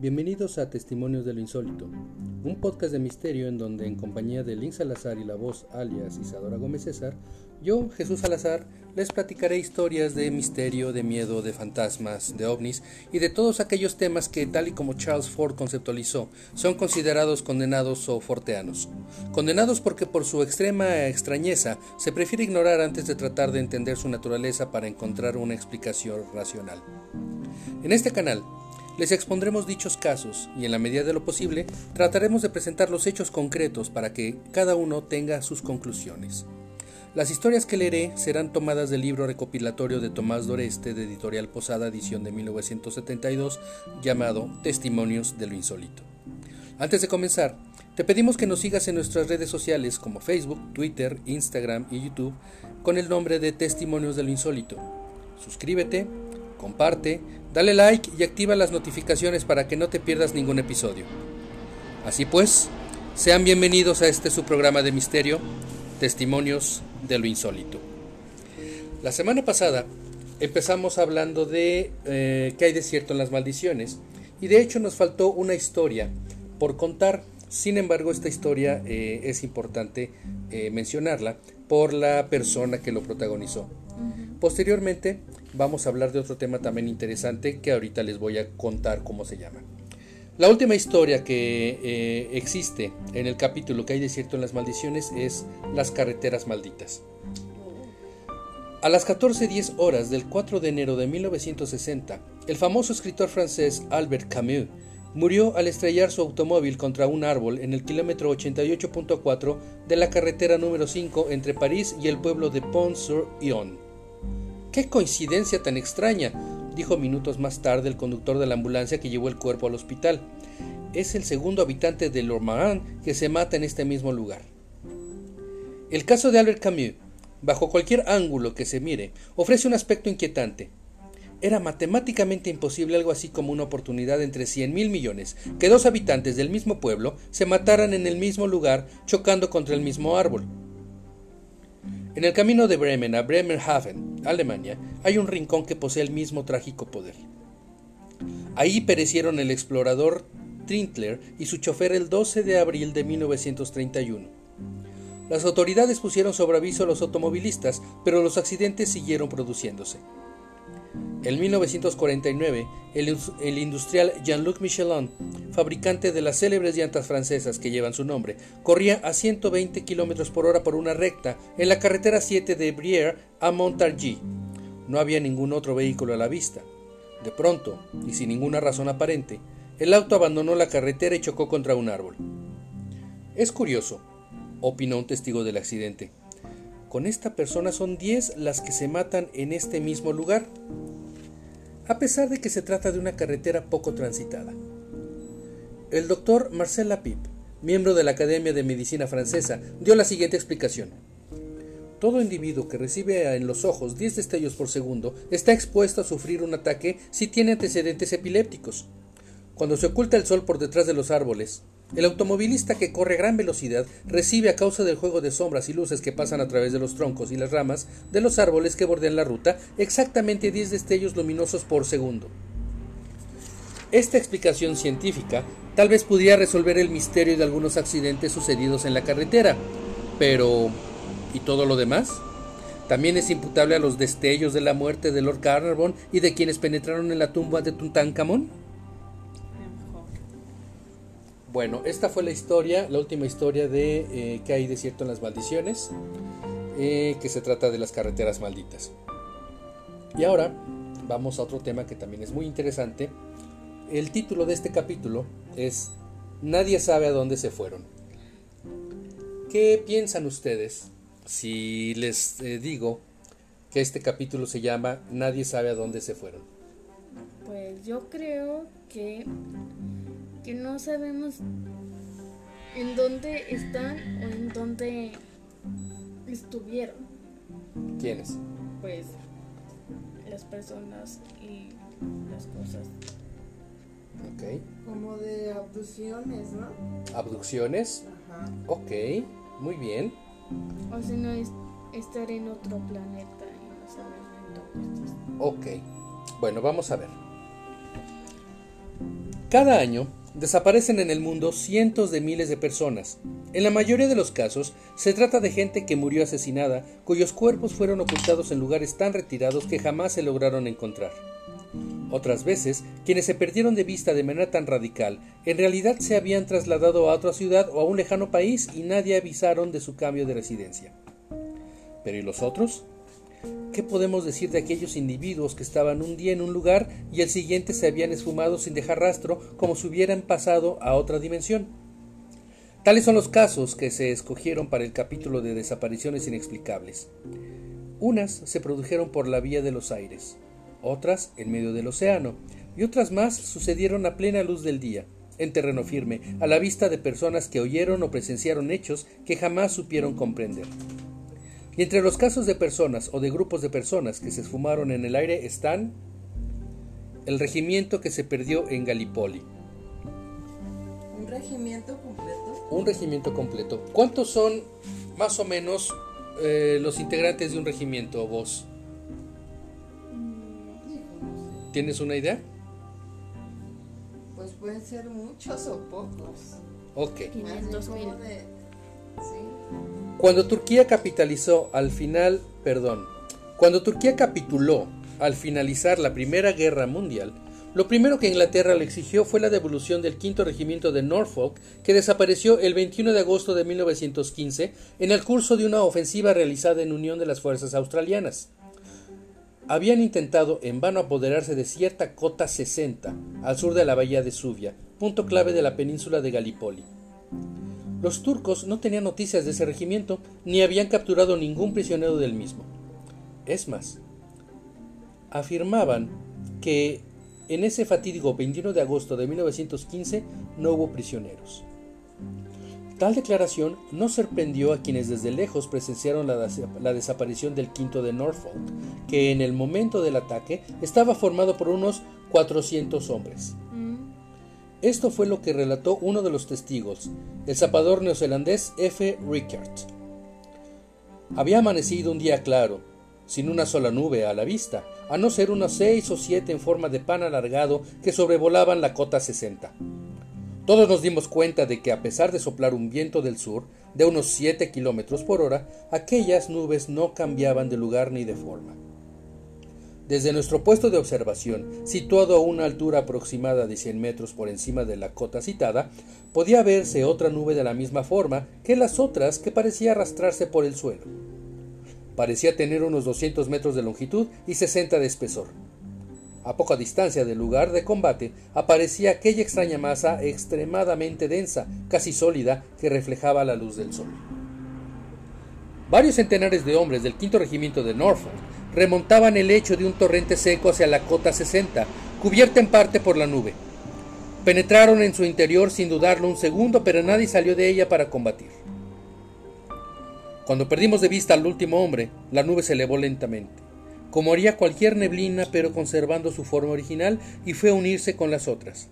Bienvenidos a Testimonios de lo Insólito, un podcast de misterio en donde en compañía de Link Salazar y la voz alias Isadora Gómez César, yo, Jesús Salazar, les platicaré historias de misterio, de miedo, de fantasmas, de ovnis y de todos aquellos temas que, tal y como Charles Ford conceptualizó, son considerados condenados o forteanos. Condenados porque por su extrema extrañeza se prefiere ignorar antes de tratar de entender su naturaleza para encontrar una explicación racional. En este canal, les expondremos dichos casos y en la medida de lo posible trataremos de presentar los hechos concretos para que cada uno tenga sus conclusiones. Las historias que leeré serán tomadas del libro recopilatorio de Tomás Doreste de Editorial Posada, edición de 1972, llamado Testimonios de lo Insólito. Antes de comenzar, te pedimos que nos sigas en nuestras redes sociales como Facebook, Twitter, Instagram y YouTube con el nombre de Testimonios de lo Insólito. Suscríbete, comparte, dale like y activa las notificaciones para que no te pierdas ningún episodio. Así pues, sean bienvenidos a este su programa de misterio, Testimonios de lo Insólito. La semana pasada empezamos hablando de eh, que hay desierto en las maldiciones y de hecho nos faltó una historia por contar. Sin embargo, esta historia eh, es importante eh, mencionarla por la persona que lo protagonizó. Posteriormente vamos a hablar de otro tema también interesante que ahorita les voy a contar cómo se llama. La última historia que eh, existe en el capítulo que hay desierto en las maldiciones es las carreteras malditas. A las 14.10 horas del 4 de enero de 1960, el famoso escritor francés Albert Camus murió al estrellar su automóvil contra un árbol en el kilómetro 88.4 de la carretera número 5 entre París y el pueblo de Pont-sur-Yonne. ¡Qué coincidencia tan extraña! dijo minutos más tarde el conductor de la ambulancia que llevó el cuerpo al hospital. Es el segundo habitante de Lormarin que se mata en este mismo lugar. El caso de Albert Camus, bajo cualquier ángulo que se mire, ofrece un aspecto inquietante. Era matemáticamente imposible algo así como una oportunidad entre cien mil millones, que dos habitantes del mismo pueblo se mataran en el mismo lugar chocando contra el mismo árbol. En el camino de Bremen a Bremerhaven, Alemania, hay un rincón que posee el mismo trágico poder. Ahí perecieron el explorador Trintler y su chofer el 12 de abril de 1931. Las autoridades pusieron sobre aviso a los automovilistas, pero los accidentes siguieron produciéndose. En 1949, el, industrial Jean-Luc Michelin, fabricante de las célebres llantas francesas que llevan su nombre, corría a 120 km por hora por una recta en la carretera 7 de Brière a Montargis. No había ningún otro vehículo a la vista. De pronto, y sin ninguna razón aparente, el auto abandonó la carretera y chocó contra un árbol. Es curioso, opinó un testigo del accidente. Con esta persona son 10 las que se matan en este mismo lugar a pesar de que se trata de una carretera poco transitada. El doctor Marcel Lapip, miembro de la Academia de Medicina Francesa, dio la siguiente explicación. Todo individuo que recibe en los ojos 10 destellos por segundo está expuesto a sufrir un ataque si tiene antecedentes epilépticos. Cuando se oculta el sol por detrás de los árboles, el automovilista que corre a gran velocidad recibe a causa del juego de sombras y luces que pasan a través de los troncos y las ramas de los árboles que bordean la ruta exactamente 10 destellos luminosos por segundo. Esta explicación científica tal vez pudiera resolver el misterio de algunos accidentes sucedidos en la carretera, pero ¿y todo lo demás? También es imputable a los destellos de la muerte de Lord Carnarvon y de quienes penetraron en la tumba de Tutankamón. Bueno, esta fue la historia, la última historia de eh, que hay desierto en las maldiciones, eh, que se trata de las carreteras malditas. Y ahora vamos a otro tema que también es muy interesante. El título de este capítulo es Nadie sabe a dónde se fueron. ¿Qué piensan ustedes si les eh, digo que este capítulo se llama Nadie sabe a dónde se fueron? Pues yo creo que no sabemos en dónde están o en dónde estuvieron. ¿Quiénes? Pues las personas y las cosas. Ok. Como de abducciones, ¿no? ¿Abducciones? Ajá. Ok, muy bien. O si no, es estar en otro planeta y no saber en dónde estás. Ok, bueno, vamos a ver. Cada año desaparecen en el mundo cientos de miles de personas. En la mayoría de los casos se trata de gente que murió asesinada, cuyos cuerpos fueron ocultados en lugares tan retirados que jamás se lograron encontrar. Otras veces, quienes se perdieron de vista de manera tan radical, en realidad se habían trasladado a otra ciudad o a un lejano país y nadie avisaron de su cambio de residencia. Pero ¿y los otros? ¿Qué podemos decir de aquellos individuos que estaban un día en un lugar y el siguiente se habían esfumado sin dejar rastro como si hubieran pasado a otra dimensión? Tales son los casos que se escogieron para el capítulo de desapariciones inexplicables. Unas se produjeron por la vía de los aires, otras en medio del océano, y otras más sucedieron a plena luz del día, en terreno firme, a la vista de personas que oyeron o presenciaron hechos que jamás supieron comprender. Y entre los casos de personas o de grupos de personas que se esfumaron en el aire están el regimiento que se perdió en Gallipoli. ¿Un regimiento completo? Un regimiento completo. ¿Cuántos son más o menos eh, los integrantes de un regimiento, vos? ¿Tienes una idea? Pues pueden ser muchos o pocos. Ok. 500 Así mil. de-. Cuando Turquía capitalizó al final, perdón, cuando Turquía capituló al finalizar la Primera Guerra Mundial, lo primero que Inglaterra le exigió fue la devolución del quinto regimiento de Norfolk, que desapareció el 21 de agosto de 1915 en el curso de una ofensiva realizada en unión de las fuerzas australianas. Habían intentado en vano apoderarse de cierta cota 60 al sur de la bahía de Suvia, punto clave de la península de Gallipoli. Los turcos no tenían noticias de ese regimiento ni habían capturado ningún prisionero del mismo. Es más, afirmaban que en ese fatídico 21 de agosto de 1915 no hubo prisioneros. Tal declaración no sorprendió a quienes desde lejos presenciaron la, des- la desaparición del quinto de Norfolk, que en el momento del ataque estaba formado por unos 400 hombres. Esto fue lo que relató uno de los testigos, el zapador neozelandés F. Rickert. Había amanecido un día claro, sin una sola nube a la vista, a no ser unos seis o siete en forma de pan alargado que sobrevolaban la cota 60. Todos nos dimos cuenta de que a pesar de soplar un viento del sur de unos 7 kilómetros por hora, aquellas nubes no cambiaban de lugar ni de forma. Desde nuestro puesto de observación, situado a una altura aproximada de 100 metros por encima de la cota citada, podía verse otra nube de la misma forma que las otras que parecía arrastrarse por el suelo. Parecía tener unos 200 metros de longitud y 60 de espesor. A poca distancia del lugar de combate aparecía aquella extraña masa extremadamente densa, casi sólida, que reflejaba la luz del sol. Varios centenares de hombres del quinto regimiento de Norfolk remontaban el lecho de un torrente seco hacia la cota 60, cubierta en parte por la nube. Penetraron en su interior sin dudarlo un segundo, pero nadie salió de ella para combatir. Cuando perdimos de vista al último hombre, la nube se elevó lentamente, como haría cualquier neblina, pero conservando su forma original, y fue a unirse con las otras.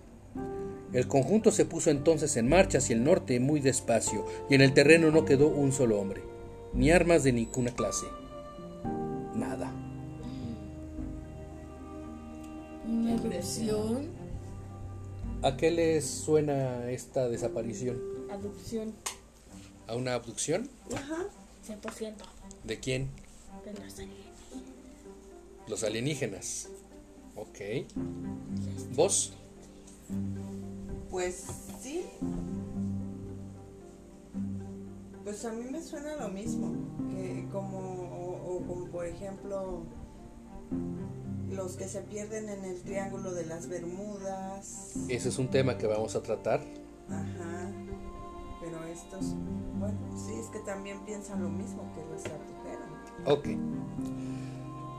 El conjunto se puso entonces en marcha hacia el norte muy despacio, y en el terreno no quedó un solo hombre, ni armas de ninguna clase. Una ¿A qué les suena esta desaparición? adopción, ¿A una abducción? Ajá. 100% ¿De quién? de los alienígenas. Los alienígenas. Ok. ¿Vos? Pues sí. Pues a mí me suena lo mismo. Que como, o, o como por ejemplo, los que se pierden en el Triángulo de las Bermudas. Ese es un tema que vamos a tratar. Ajá. Pero estos, bueno, sí, es que también piensan lo mismo que los abdujeron. Ok.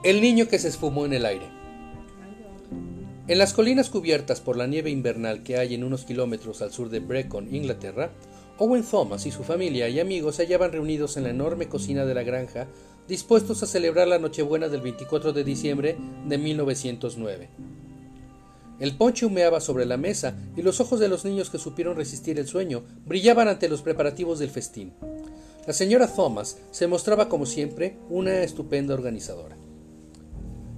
El niño que se esfumó en el aire. En las colinas cubiertas por la nieve invernal que hay en unos kilómetros al sur de Brecon, Inglaterra, Owen Thomas y su familia y amigos se hallaban reunidos en la enorme cocina de la granja, dispuestos a celebrar la Nochebuena del 24 de diciembre de 1909. El ponche humeaba sobre la mesa y los ojos de los niños que supieron resistir el sueño brillaban ante los preparativos del festín. La señora Thomas se mostraba como siempre una estupenda organizadora.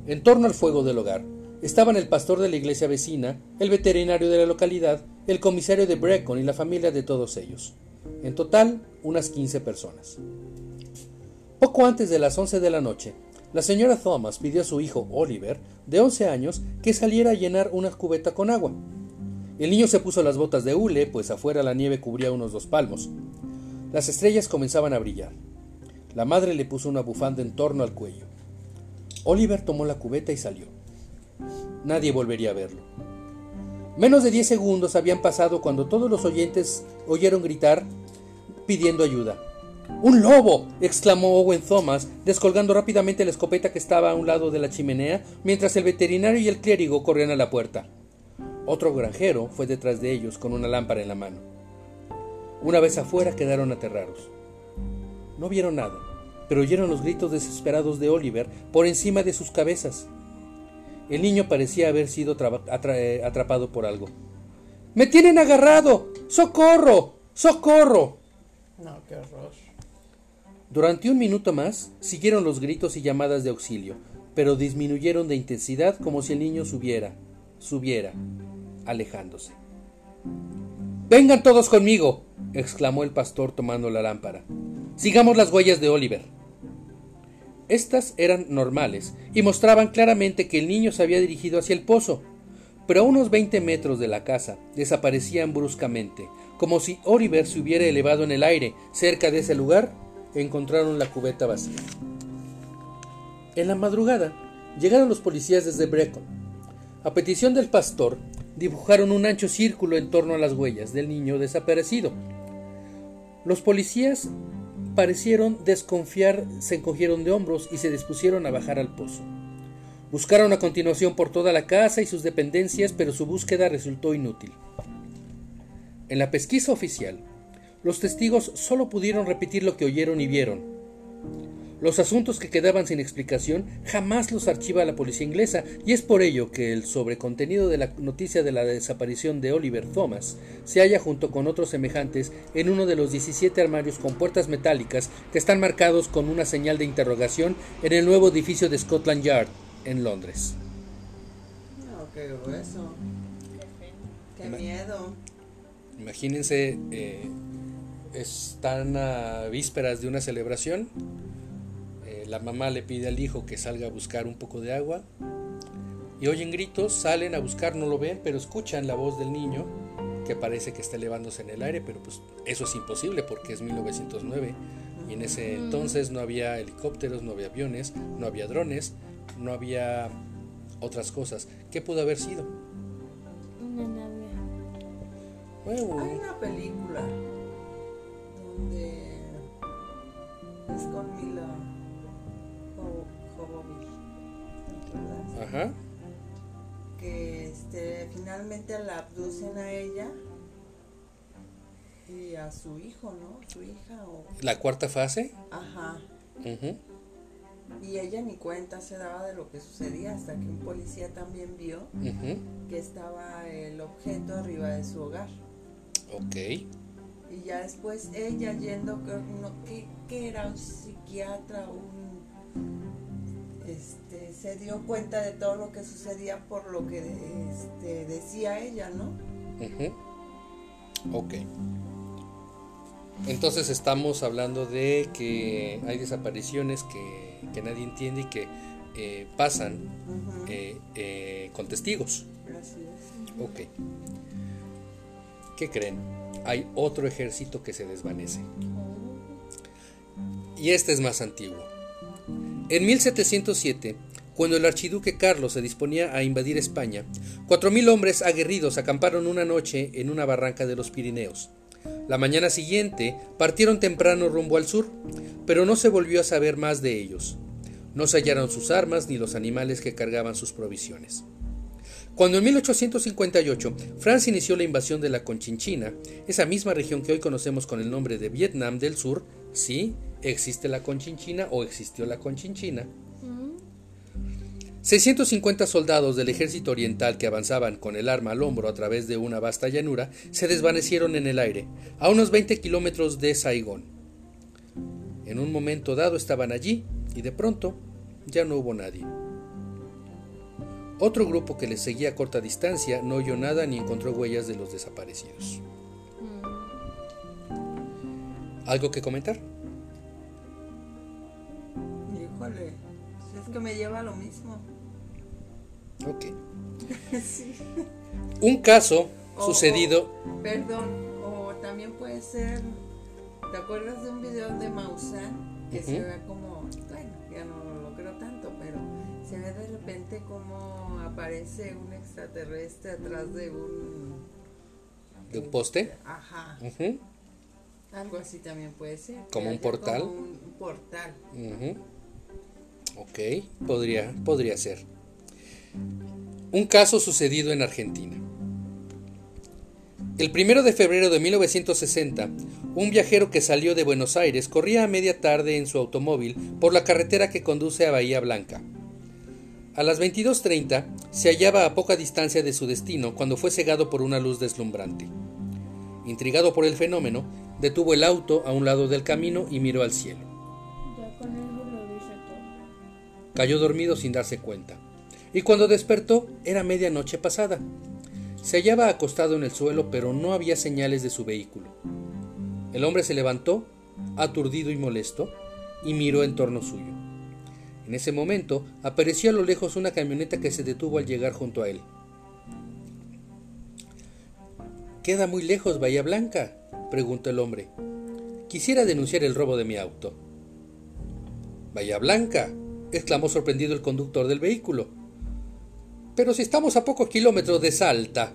En torno al fuego del hogar, estaban el pastor de la iglesia vecina, el veterinario de la localidad, el comisario de Brecon y la familia de todos ellos. En total, unas 15 personas. Poco antes de las 11 de la noche, la señora Thomas pidió a su hijo Oliver, de 11 años, que saliera a llenar una cubeta con agua. El niño se puso las botas de hule, pues afuera la nieve cubría unos dos palmos. Las estrellas comenzaban a brillar. La madre le puso una bufanda en torno al cuello. Oliver tomó la cubeta y salió. Nadie volvería a verlo. Menos de diez segundos habían pasado cuando todos los oyentes oyeron gritar pidiendo ayuda. ¡Un lobo! exclamó Owen Thomas, descolgando rápidamente la escopeta que estaba a un lado de la chimenea, mientras el veterinario y el clérigo corrían a la puerta. Otro granjero fue detrás de ellos con una lámpara en la mano. Una vez afuera quedaron aterrados. No vieron nada, pero oyeron los gritos desesperados de Oliver por encima de sus cabezas. El niño parecía haber sido eh, atrapado por algo. ¡Me tienen agarrado! ¡Socorro! ¡Socorro! No, qué horror. Durante un minuto más siguieron los gritos y llamadas de auxilio, pero disminuyeron de intensidad como si el niño subiera, subiera, alejándose. Vengan todos conmigo, exclamó el pastor tomando la lámpara. Sigamos las huellas de Oliver. Estas eran normales y mostraban claramente que el niño se había dirigido hacia el pozo, pero a unos 20 metros de la casa desaparecían bruscamente, como si Oliver se hubiera elevado en el aire. Cerca de ese lugar encontraron la cubeta vacía. En la madrugada llegaron los policías desde Brecon. A petición del pastor, dibujaron un ancho círculo en torno a las huellas del niño desaparecido. Los policías parecieron desconfiar, se encogieron de hombros y se dispusieron a bajar al pozo. Buscaron a continuación por toda la casa y sus dependencias, pero su búsqueda resultó inútil. En la pesquisa oficial, los testigos solo pudieron repetir lo que oyeron y vieron, los asuntos que quedaban sin explicación jamás los archiva la policía inglesa y es por ello que el sobrecontenido de la noticia de la desaparición de Oliver Thomas se halla junto con otros semejantes en uno de los 17 armarios con puertas metálicas que están marcados con una señal de interrogación en el nuevo edificio de Scotland Yard en Londres. No, qué grueso. Qué miedo. Imagínense, eh, están a vísperas de una celebración la mamá le pide al hijo que salga a buscar un poco de agua y oyen gritos, salen a buscar, no lo ven, pero escuchan la voz del niño que parece que está elevándose en el aire, pero pues eso es imposible porque es 1909 y en ese entonces no había helicópteros, no había aviones, no había drones, no había otras cosas. ¿Qué pudo haber sido? Una nave. Hay una película donde es con Mila Ajá. Que este, finalmente la abducen a ella y a su hijo, ¿no? Su hija o... La cuarta fase. Ajá. Y ella ni cuenta se daba de lo que sucedía hasta que un policía también vio que estaba el objeto arriba de su hogar. Ok. Y ya después ella yendo, ¿qué, qué era? ¿Un psiquiatra? ¿Un este, se dio cuenta de todo lo que sucedía por lo que este, decía ella, ¿no? Ok. Entonces estamos hablando de que hay desapariciones que, nadie entiende y que eh, pasan eh, eh, con testigos. Ok. ¿Qué creen? Hay otro ejército que se desvanece. Y este es más antiguo. En 1707, cuando el archiduque Carlos se disponía a invadir España, cuatro mil hombres aguerridos acamparon una noche en una barranca de los Pirineos. La mañana siguiente partieron temprano rumbo al sur, pero no se volvió a saber más de ellos. No se hallaron sus armas ni los animales que cargaban sus provisiones. Cuando en 1858 Francia inició la invasión de la Conchinchina, esa misma región que hoy conocemos con el nombre de Vietnam del Sur, sí, existe la Conchinchina o existió la Conchinchina. 650 soldados del ejército oriental que avanzaban con el arma al hombro a través de una vasta llanura se desvanecieron en el aire, a unos 20 kilómetros de Saigón. En un momento dado estaban allí y de pronto ya no hubo nadie. Otro grupo que les seguía a corta distancia no oyó nada ni encontró huellas de los desaparecidos. Mm, ¿Algo que comentar? Híjole, es que me lleva a lo mismo. Ok. sí. Un caso O- sucedido... o- perdón, o también puede ser. ¿Te acuerdas de un video de Maussan que se ve como. Bueno, ya no lo creo tanto, pero se ve de repente como aparece un extraterrestre atrás de un. ¿De un poste? Ajá, Ujú, algo así también puede ser. ¿Como un portal? como un, portal. ujú. Ok, podría, podría ser. Un caso sucedido en Argentina. El primero de febrero de 1960, un viajero que salió de Buenos Aires corría a media tarde en su automóvil por la carretera que conduce a Bahía Blanca. A las 22.30 se hallaba a poca distancia de su destino cuando fue cegado por una luz deslumbrante. Intrigado por el fenómeno, detuvo el auto a un lado del camino y miró al cielo. Cayó dormido sin darse cuenta. Y cuando despertó era medianoche pasada. Se hallaba acostado en el suelo, pero no había señales de su vehículo. El hombre se levantó, aturdido y molesto, y miró en torno suyo. En ese momento apareció a lo lejos una camioneta que se detuvo al llegar junto a él. ¿Queda muy lejos Bahía Blanca? preguntó el hombre. Quisiera denunciar el robo de mi auto. Bahía Blanca, exclamó sorprendido el conductor del vehículo. Pero si estamos a pocos kilómetros de Salta.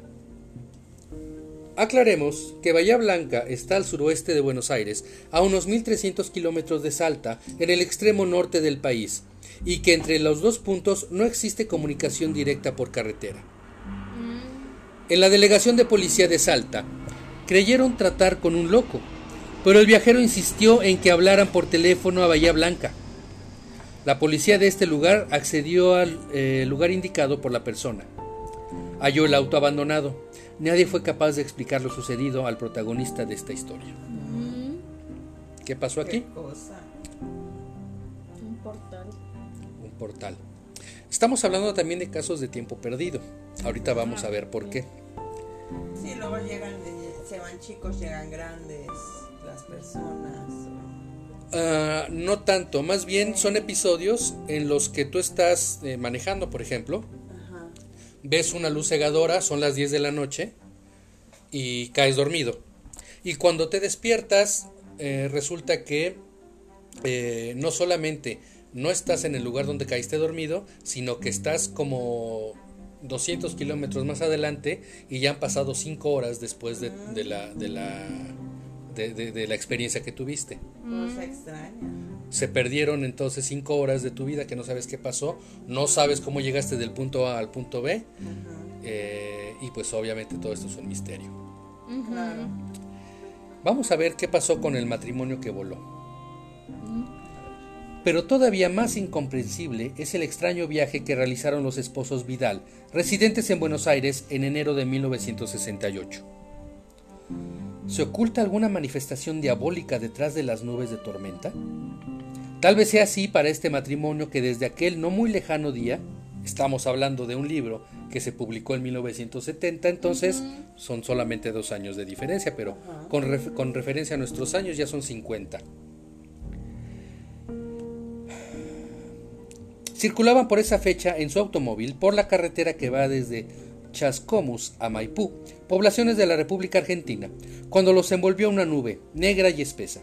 Aclaremos que Bahía Blanca está al suroeste de Buenos Aires, a unos 1300 kilómetros de Salta, en el extremo norte del país, y que entre los dos puntos no existe comunicación directa por carretera. En la delegación de policía de Salta, creyeron tratar con un loco, pero el viajero insistió en que hablaran por teléfono a Bahía Blanca. La policía de este lugar accedió al eh, lugar indicado por la persona. Halló el auto abandonado. Nadie fue capaz de explicar lo sucedido al protagonista de esta historia. Mm, ¿Qué pasó aquí? Qué cosa. un portal. Un portal. Estamos hablando también de casos de tiempo perdido. Ahorita vamos a ver por qué. Sí, luego llegan, eh, se van chicos, llegan grandes las personas. Ah, no tanto, más bien son episodios en los que tú estás eh, manejando, por ejemplo, Ajá. ves una luz cegadora, son las 10 de la noche y caes dormido. Y cuando te despiertas, eh, resulta que eh, no solamente no estás en el lugar donde caíste dormido, sino que estás como 200 kilómetros más adelante y ya han pasado 5 horas después de, de la, de, la, de- de- de la experiencia que tuviste. Cosa extraña. Se perdieron entonces 5 horas de tu vida que no sabes qué pasó, no sabes cómo llegaste del punto A al punto B. Eh, y pues obviamente todo esto es un misterio. Claro. Vamos a ver qué pasó con el matrimonio que voló. Pero todavía más incomprensible es el extraño viaje que realizaron los esposos Vidal, residentes en Buenos Aires en enero de 1968. ¿Se oculta alguna manifestación diabólica detrás de las nubes de tormenta? Tal vez sea así para este matrimonio que desde aquel no muy lejano día, estamos hablando de un libro que se publicó en 1970, entonces son solamente dos años de diferencia, pero con, ref- con referencia a nuestros años ya son 50. Circulaban por esa fecha en su automóvil por la carretera que va desde Chascomús a Maipú, poblaciones de la República Argentina, cuando los envolvió una nube negra y espesa.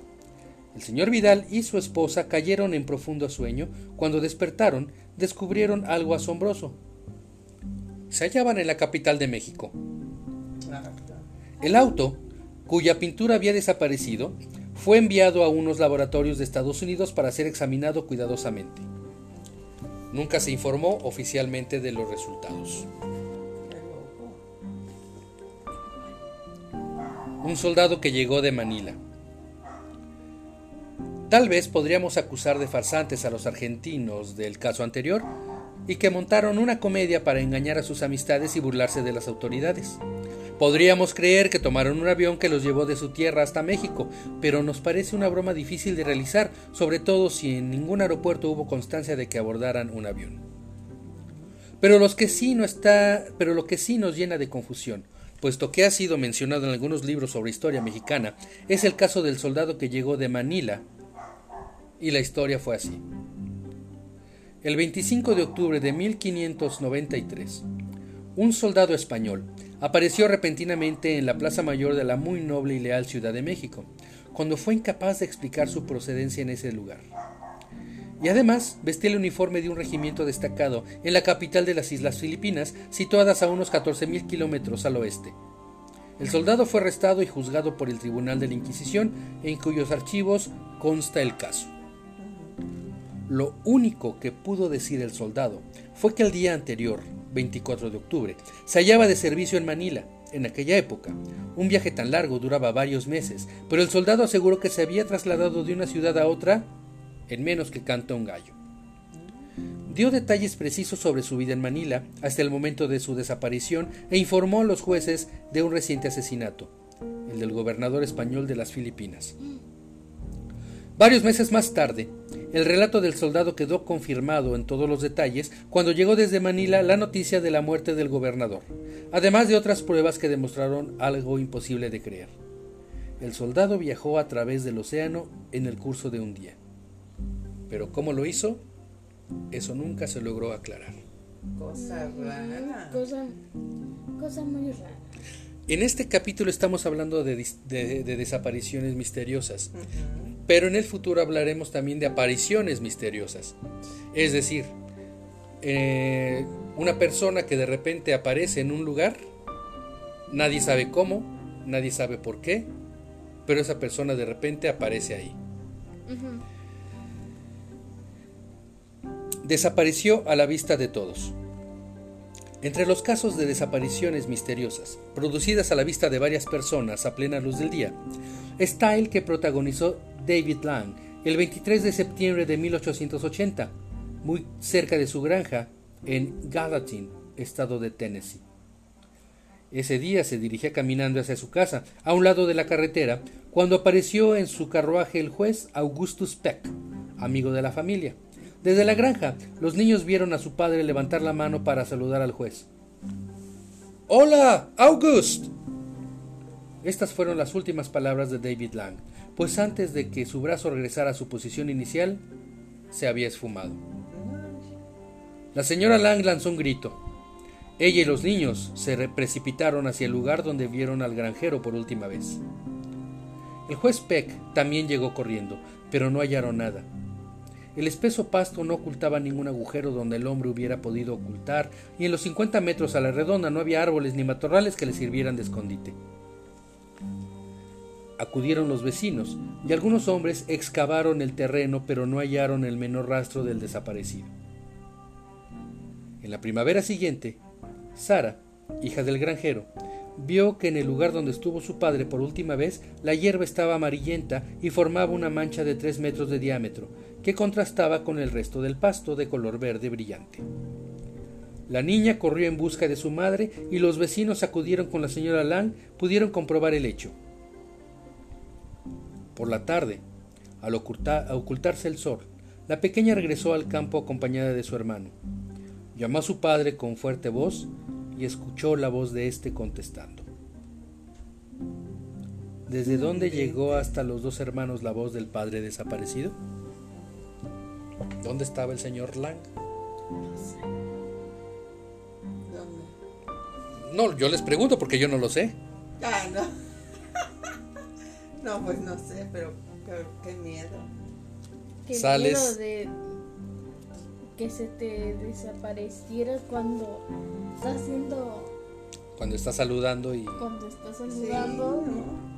El señor Vidal y su esposa cayeron en profundo sueño. Cuando despertaron, descubrieron algo asombroso. Se hallaban en la capital de México. El auto, cuya pintura había desaparecido, fue enviado a unos laboratorios de Estados Unidos para ser examinado cuidadosamente. Nunca se informó oficialmente de los resultados. Un soldado que llegó de Manila. Tal vez podríamos acusar de farsantes a los argentinos del caso anterior y que montaron una comedia para engañar a sus amistades y burlarse de las autoridades. Podríamos creer que tomaron un avión que los llevó de su tierra hasta México, pero nos parece una broma difícil de realizar, sobre todo si en ningún aeropuerto hubo constancia de que abordaran un avión. Pero, los que sí no está, pero lo que sí nos llena de confusión, puesto que ha sido mencionado en algunos libros sobre historia mexicana, es el caso del soldado que llegó de Manila. Y la historia fue así. El 25 de octubre de 1593, un soldado español apareció repentinamente en la Plaza Mayor de la muy noble y leal Ciudad de México, cuando fue incapaz de explicar su procedencia en ese lugar. Y además vestía el uniforme de un regimiento destacado en la capital de las Islas Filipinas, situadas a unos 14.000 kilómetros al oeste. El soldado fue arrestado y juzgado por el Tribunal de la Inquisición, en cuyos archivos consta el caso. Lo único que pudo decir el soldado fue que el día anterior, 24 de octubre, se hallaba de servicio en Manila, en aquella época. Un viaje tan largo duraba varios meses, pero el soldado aseguró que se había trasladado de una ciudad a otra en menos que canta un gallo. Dio detalles precisos sobre su vida en Manila hasta el momento de su desaparición e informó a los jueces de un reciente asesinato, el del gobernador español de las Filipinas. Varios meses más tarde, el relato del soldado quedó confirmado en todos los detalles cuando llegó desde Manila la noticia de la muerte del gobernador, además de otras pruebas que demostraron algo imposible de creer. El soldado viajó a través del océano en el curso de un día. Pero cómo lo hizo, eso nunca se logró aclarar. Cosa rara. Cosa, cosa muy rara. En este capítulo estamos hablando de, de- de desapariciones misteriosas, pero en el futuro hablaremos también de apariciones misteriosas. Es decir, eh, una persona que de repente aparece en un lugar, nadie sabe cómo, nadie sabe por qué, pero esa persona de repente aparece ahí. Desapareció a la vista de todos. Entre los casos de desapariciones misteriosas, producidas a la vista de varias personas a plena luz del día, está el que protagonizó David Lang el 23 de septiembre de 1880, muy cerca de su granja en Gallatin, estado de Tennessee. Ese día se dirigía caminando hacia su casa, a un lado de la carretera, cuando apareció en su carruaje el juez Augustus Peck, amigo de la familia. Desde la granja, los niños vieron a su padre levantar la mano para saludar al juez. ¡Hola, August! Estas fueron las últimas palabras de David Lang, pues antes de que su brazo regresara a su posición inicial, se había esfumado. La señora Lang lanzó un grito. Ella y los niños se re- precipitaron hacia el lugar donde vieron al granjero por última vez. El juez Peck también llegó corriendo, pero no hallaron nada. El espeso pasto no ocultaba ningún agujero donde el hombre hubiera podido ocultar, y en los 50 metros a la redonda no había árboles ni matorrales que le sirvieran de escondite. Acudieron los vecinos, y algunos hombres excavaron el terreno, pero no hallaron el menor rastro del desaparecido. En la primavera siguiente, Sara, hija del granjero, vio que en el lugar donde estuvo su padre por última vez, la hierba estaba amarillenta y formaba una mancha de tres metros de diámetro, que contrastaba con el resto del pasto de color verde brillante. La niña corrió en busca de su madre y los vecinos acudieron con la señora Lang pudieron comprobar el hecho. Por la tarde, al ocultarse el sol, la pequeña regresó al campo acompañada de su hermano. Llamó a su padre con fuerte voz y escuchó la voz de éste contestando. ¿Desde dónde llegó hasta los dos hermanos la voz del padre desaparecido? ¿Dónde estaba el señor Lang? ¿Dónde? No, yo les pregunto porque yo no lo sé. Ah, no. no, pues no sé, pero, pero qué miedo. Qué Sales- miedo de que se te desapareciera cuando estás haciendo, Cuando está saludando y cuando estás Sí, saludando. no.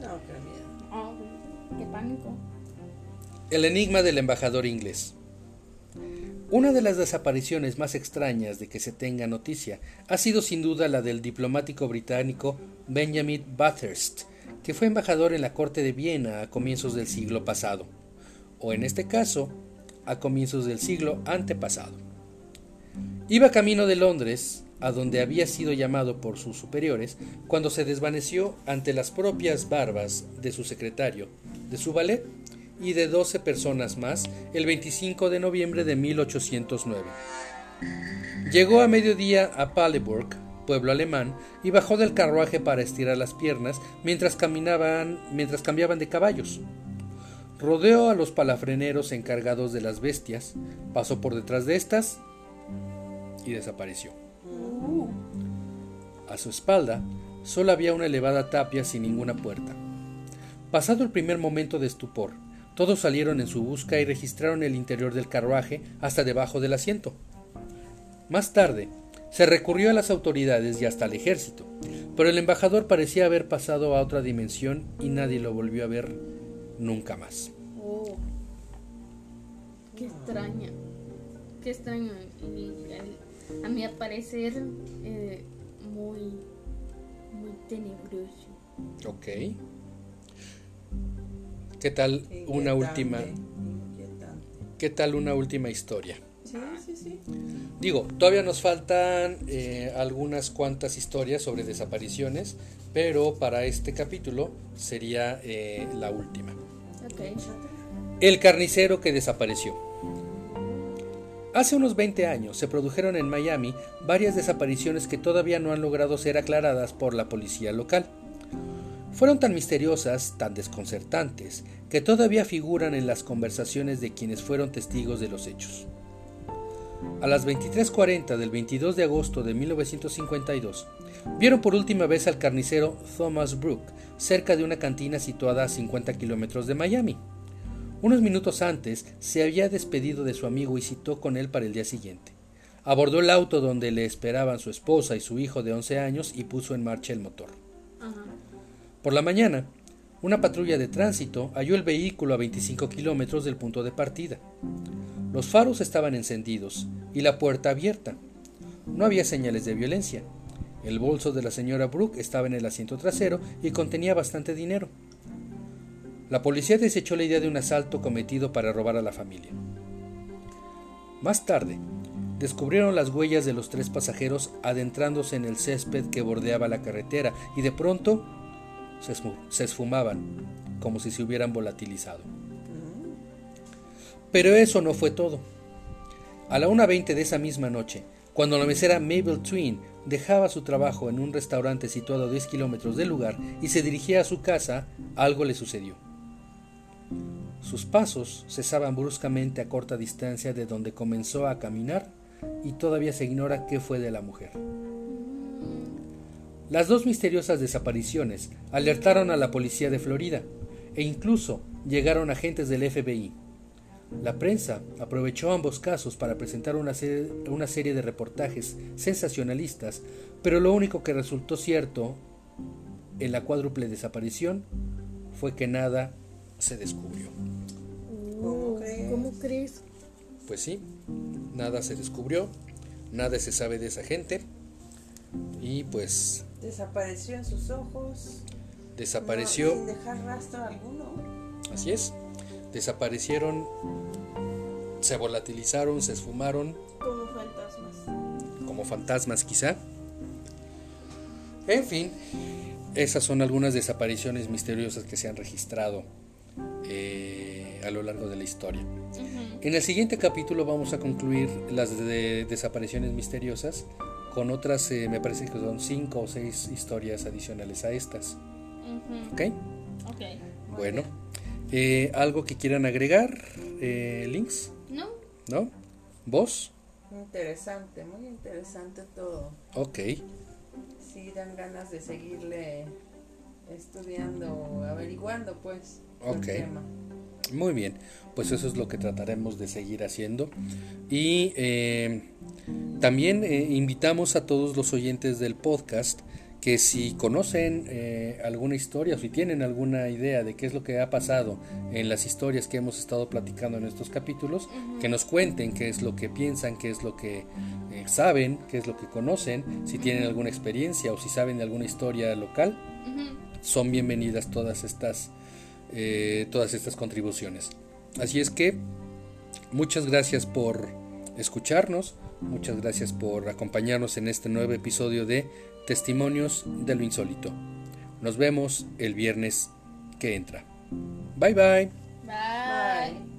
No, qué miedo. Ah, qué pánico. El enigma del embajador inglés. Una de las desapariciones más extrañas de que se tenga noticia ha sido sin duda la del diplomático británico Benjamin Bathurst, que fue embajador en la corte de Viena a comienzos del siglo pasado, o en este caso, a comienzos del siglo antepasado. Iba camino de Londres, a donde había sido llamado por sus superiores, cuando se desvaneció ante las propias barbas de su secretario, de su valet y de 12 personas más el 25 de noviembre de 1809. Llegó a mediodía a Paleburg, pueblo alemán, y bajó del carruaje para estirar las piernas mientras cambiaban de caballos. Rodeó a los palafreneros encargados de las bestias, pasó por detrás de estas y desapareció. A su espalda solo había una elevada tapia sin ninguna puerta. Pasado el primer momento de estupor, todos salieron en su busca y registraron el interior del carruaje hasta debajo del asiento. Más tarde, se recurrió a las autoridades y hasta al ejército, pero el embajador parecía haber pasado a otra dimensión y nadie lo volvió a ver nunca más. Oh. Qué extraña. Qué extraño. Y a, a mi parecer, eh, muy, muy tenebroso. Ok. ¿Qué tal una última? Inquietante. ¿Qué tal una última historia? Sí, sí, sí. Digo, todavía nos faltan eh, algunas cuantas historias sobre desapariciones, pero para este capítulo sería eh, la última. El carnicero que desapareció. Hace unos 20 años se produjeron en Miami varias desapariciones que todavía no han logrado ser aclaradas por la policía local. Fueron tan misteriosas, tan desconcertantes, que todavía figuran en las conversaciones de quienes fueron testigos de los hechos. A las 23:40 del 22 de agosto de 1952, vieron por última vez al carnicero Thomas Brook cerca de una cantina situada a 50 kilómetros de Miami. Unos minutos antes se había despedido de su amigo y citó con él para el día siguiente. Abordó el auto donde le esperaban su esposa y su hijo de 11 años y puso en marcha el motor. Por la mañana, una patrulla de tránsito halló el vehículo a 25 kilómetros del punto de partida. Los faros estaban encendidos y la puerta abierta. No había señales de violencia. El bolso de la señora Brooke estaba en el asiento trasero y contenía bastante dinero. La policía desechó la idea de un asalto cometido para robar a la familia. Más tarde, descubrieron las huellas de los tres pasajeros adentrándose en el césped que bordeaba la carretera y de pronto se, esfumaban, como si se hubieran volatilizado. Pero eso no fue todo. A la 1.20 de esa misma noche, cuando la mesera Mabel Twin dejaba su trabajo en un restaurante situado a 10 kilómetros del lugar y se dirigía a su casa, algo le sucedió. Sus pasos cesaban bruscamente a corta distancia de donde comenzó a caminar y todavía se ignora qué fue de la mujer. Las dos misteriosas desapariciones alertaron a la policía de Florida e incluso llegaron agentes del FBI. La prensa aprovechó ambos casos para presentar una serie, una serie de reportajes sensacionalistas, pero lo único que resultó cierto en la cuádruple desaparición fue que nada se descubrió. ¿Cómo crees? ¿Cómo crees? Pues sí, nada se descubrió, nada se sabe de esa gente y pues Desapareció en sus ojos. desapareció. no, sin dejar rastro alguno. Así es. Desaparecieron, se volatilizaron, se esfumaron Como fantasmas. como fantasmas quizá. En fin, esas son algunas desapariciones misteriosas que se han registrado eh, a lo largo de la historia. En el siguiente capítulo vamos a concluir las de desapariciones misteriosas con otras, eh, me parece que son cinco o seis historias adicionales a estas. ¿Ok? Ok. Bueno, eh, ¿algo que quieran agregar, eh, Links? ¿No? ¿No? ¿Vos? Interesante, muy interesante todo. Ok. Sí, dan ganas de seguirle estudiando o averiguando, pues, el Ok. tema. Muy bien, pues eso es lo que trataremos de seguir haciendo. Y eh, también eh, invitamos a todos los oyentes del podcast que si conocen eh, alguna historia o si tienen alguna idea de qué es lo que ha pasado en las historias que hemos estado platicando en estos capítulos, que nos cuenten qué es lo que piensan, qué es lo que eh, saben, qué es lo que conocen, si tienen alguna experiencia o si saben de alguna historia local, son bienvenidas todas estas eh, todas estas contribuciones. Así es que muchas gracias por escucharnos muchas gracias por acompañarnos en este nuevo episodio de testimonios de lo insólito. Nos vemos el viernes que entra. Bye bye. Bye.